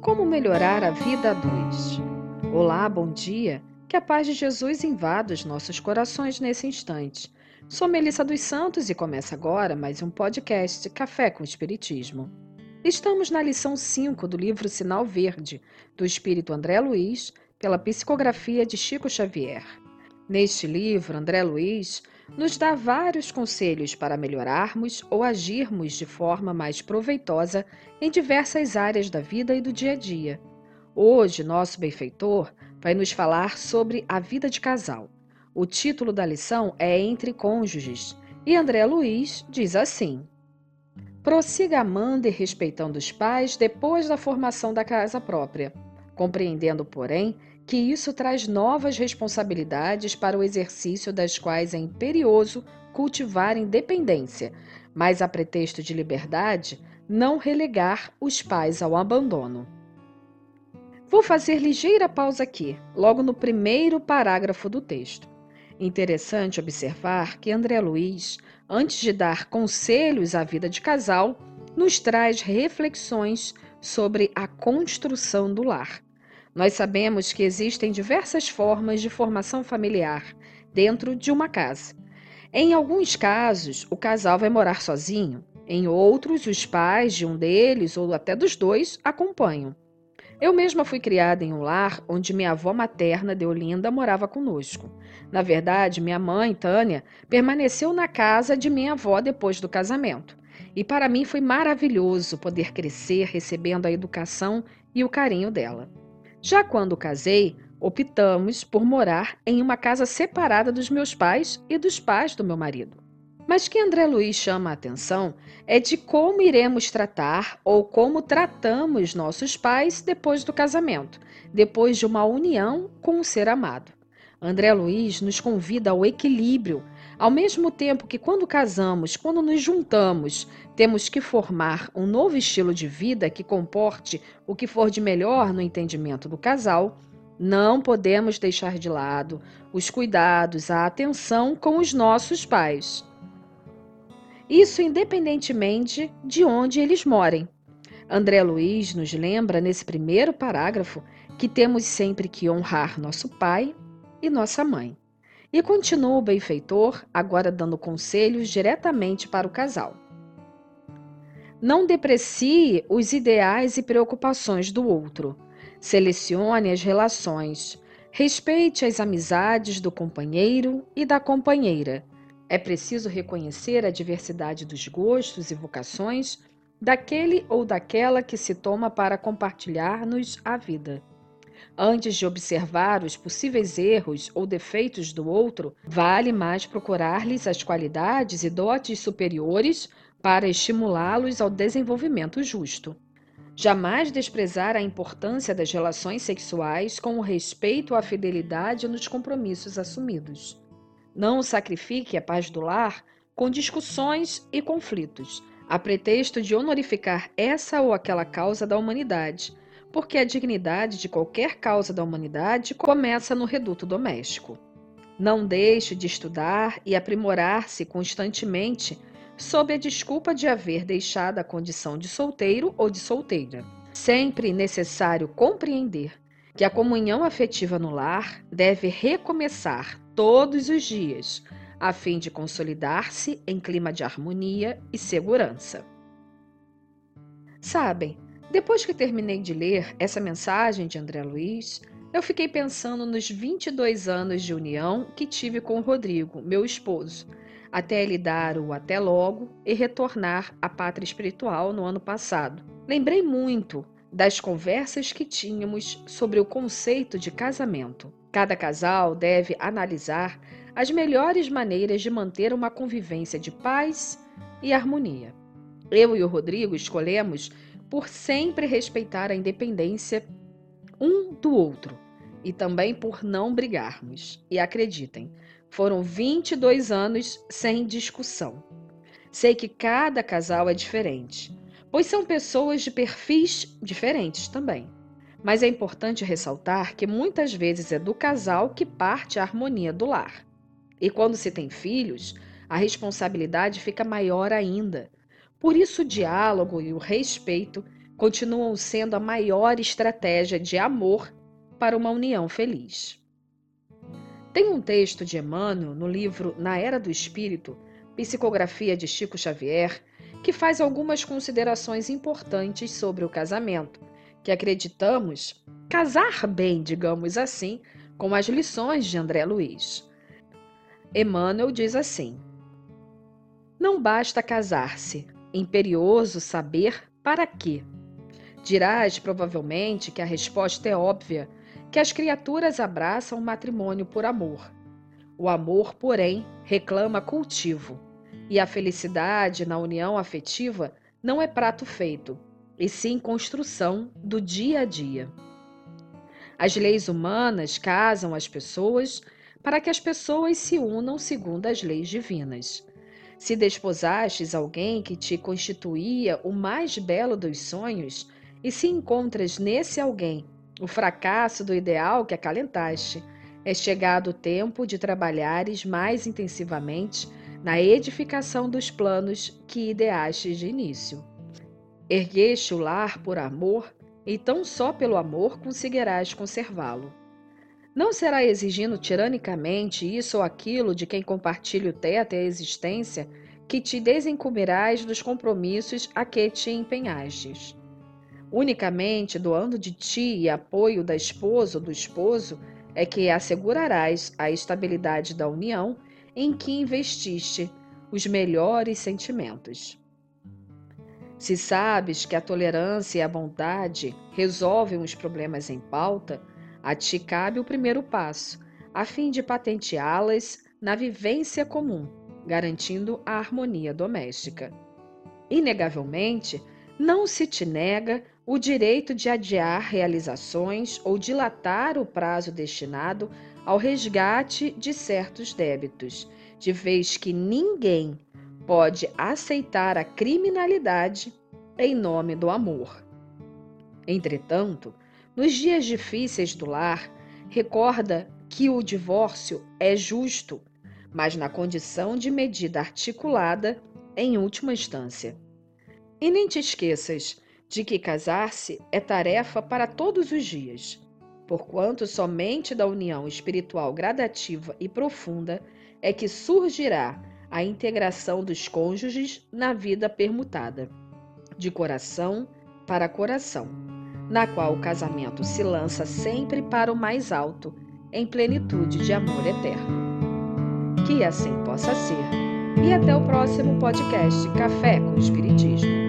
Como melhorar a vida a dois? Olá, bom dia. Que a paz de Jesus invada os nossos corações nesse instante. Sou Melissa dos Santos e começa agora mais um podcast Café com Espiritismo. Estamos na lição 5 do livro Sinal Verde, do espírito André Luiz, pela psicografia de Chico Xavier. Neste livro, André Luiz nos dá vários conselhos para melhorarmos ou agirmos de forma mais proveitosa em diversas áreas da vida e do dia a dia. Hoje, nosso benfeitor vai nos falar sobre a vida de casal. O título da lição é Entre Cônjuges e André Luiz diz assim: Prossiga amando e respeitando os pais depois da formação da casa própria, compreendendo, porém, que isso traz novas responsabilidades para o exercício das quais é imperioso cultivar independência, mas a pretexto de liberdade, não relegar os pais ao abandono. Vou fazer ligeira pausa aqui, logo no primeiro parágrafo do texto. Interessante observar que André Luiz, antes de dar conselhos à vida de casal, nos traz reflexões sobre a construção do lar nós sabemos que existem diversas formas de formação familiar dentro de uma casa. Em alguns casos, o casal vai morar sozinho, em outros, os pais de um deles ou até dos dois acompanham. Eu mesma fui criada em um lar onde minha avó materna, Deolinda, morava conosco. Na verdade, minha mãe, Tânia, permaneceu na casa de minha avó depois do casamento. E para mim foi maravilhoso poder crescer recebendo a educação e o carinho dela. Já quando casei, optamos por morar em uma casa separada dos meus pais e dos pais do meu marido. Mas que André Luiz chama a atenção é de como iremos tratar ou como tratamos nossos pais depois do casamento, depois de uma união com o ser amado. André Luiz nos convida ao equilíbrio, ao mesmo tempo que, quando casamos, quando nos juntamos, temos que formar um novo estilo de vida que comporte o que for de melhor no entendimento do casal, não podemos deixar de lado os cuidados, a atenção com os nossos pais. Isso independentemente de onde eles morem. André Luiz nos lembra nesse primeiro parágrafo que temos sempre que honrar nosso pai e nossa mãe. E continua o benfeitor, agora dando conselhos diretamente para o casal. Não deprecie os ideais e preocupações do outro. Selecione as relações. Respeite as amizades do companheiro e da companheira. É preciso reconhecer a diversidade dos gostos e vocações daquele ou daquela que se toma para compartilhar-nos a vida. Antes de observar os possíveis erros ou defeitos do outro, vale mais procurar-lhes as qualidades e dotes superiores para estimulá-los ao desenvolvimento justo. Jamais desprezar a importância das relações sexuais com o respeito à fidelidade nos compromissos assumidos. Não sacrifique a paz do lar com discussões e conflitos, a pretexto de honorificar essa ou aquela causa da humanidade porque a dignidade de qualquer causa da humanidade começa no reduto doméstico. Não deixe de estudar e aprimorar-se constantemente sob a desculpa de haver deixado a condição de solteiro ou de solteira. Sempre necessário compreender que a comunhão afetiva no lar deve recomeçar todos os dias, a fim de consolidar-se em clima de harmonia e segurança. Sabem, depois que terminei de ler essa mensagem de André Luiz, eu fiquei pensando nos 22 anos de união que tive com o Rodrigo, meu esposo, até ele dar o até logo e retornar à pátria espiritual no ano passado. Lembrei muito das conversas que tínhamos sobre o conceito de casamento. Cada casal deve analisar as melhores maneiras de manter uma convivência de paz e harmonia. Eu e o Rodrigo escolhemos por sempre respeitar a independência um do outro e também por não brigarmos. E acreditem, foram 22 anos sem discussão. Sei que cada casal é diferente, pois são pessoas de perfis diferentes também. Mas é importante ressaltar que muitas vezes é do casal que parte a harmonia do lar. E quando se tem filhos, a responsabilidade fica maior ainda por isso, o diálogo e o respeito continuam sendo a maior estratégia de amor para uma união feliz. Tem um texto de Emmanuel no livro Na Era do Espírito, Psicografia de Chico Xavier, que faz algumas considerações importantes sobre o casamento, que acreditamos casar bem, digamos assim, com as lições de André Luiz. Emmanuel diz assim: Não basta casar-se, imperioso saber para quê. Dirás provavelmente que a resposta é óbvia, que as criaturas abraçam o matrimônio por amor. O amor, porém, reclama cultivo, e a felicidade na união afetiva não é prato feito, e sim construção do dia a dia. As leis humanas casam as pessoas para que as pessoas se unam segundo as leis divinas. Se desposastes alguém que te constituía o mais belo dos sonhos, e se encontras nesse alguém o fracasso do ideal que acalentaste, é chegado o tempo de trabalhares mais intensivamente na edificação dos planos que ideastes de início. Ergueste o lar por amor, e tão só pelo amor conseguirás conservá-lo. Não será exigindo tiranicamente isso ou aquilo de quem compartilha o teto e a existência que te desincumbirás dos compromissos a que te empenhastes. Unicamente doando de ti e apoio da esposa ou do esposo é que assegurarás a estabilidade da união em que investiste os melhores sentimentos. Se sabes que a tolerância e a bondade resolvem os problemas em pauta, a ti cabe o primeiro passo, a fim de patenteá-las na vivência comum, garantindo a harmonia doméstica. Inegavelmente, não se te nega o direito de adiar realizações ou dilatar o prazo destinado ao resgate de certos débitos, de vez que ninguém pode aceitar a criminalidade em nome do amor. Entretanto, nos dias difíceis do lar, recorda que o divórcio é justo, mas na condição de medida articulada em última instância. E nem te esqueças de que casar-se é tarefa para todos os dias porquanto somente da união espiritual gradativa e profunda é que surgirá a integração dos cônjuges na vida permutada, de coração para coração, na qual o casamento se lança sempre para o mais alto, em plenitude de amor eterno. Que assim possa ser. E até o próximo podcast Café com Espiritismo.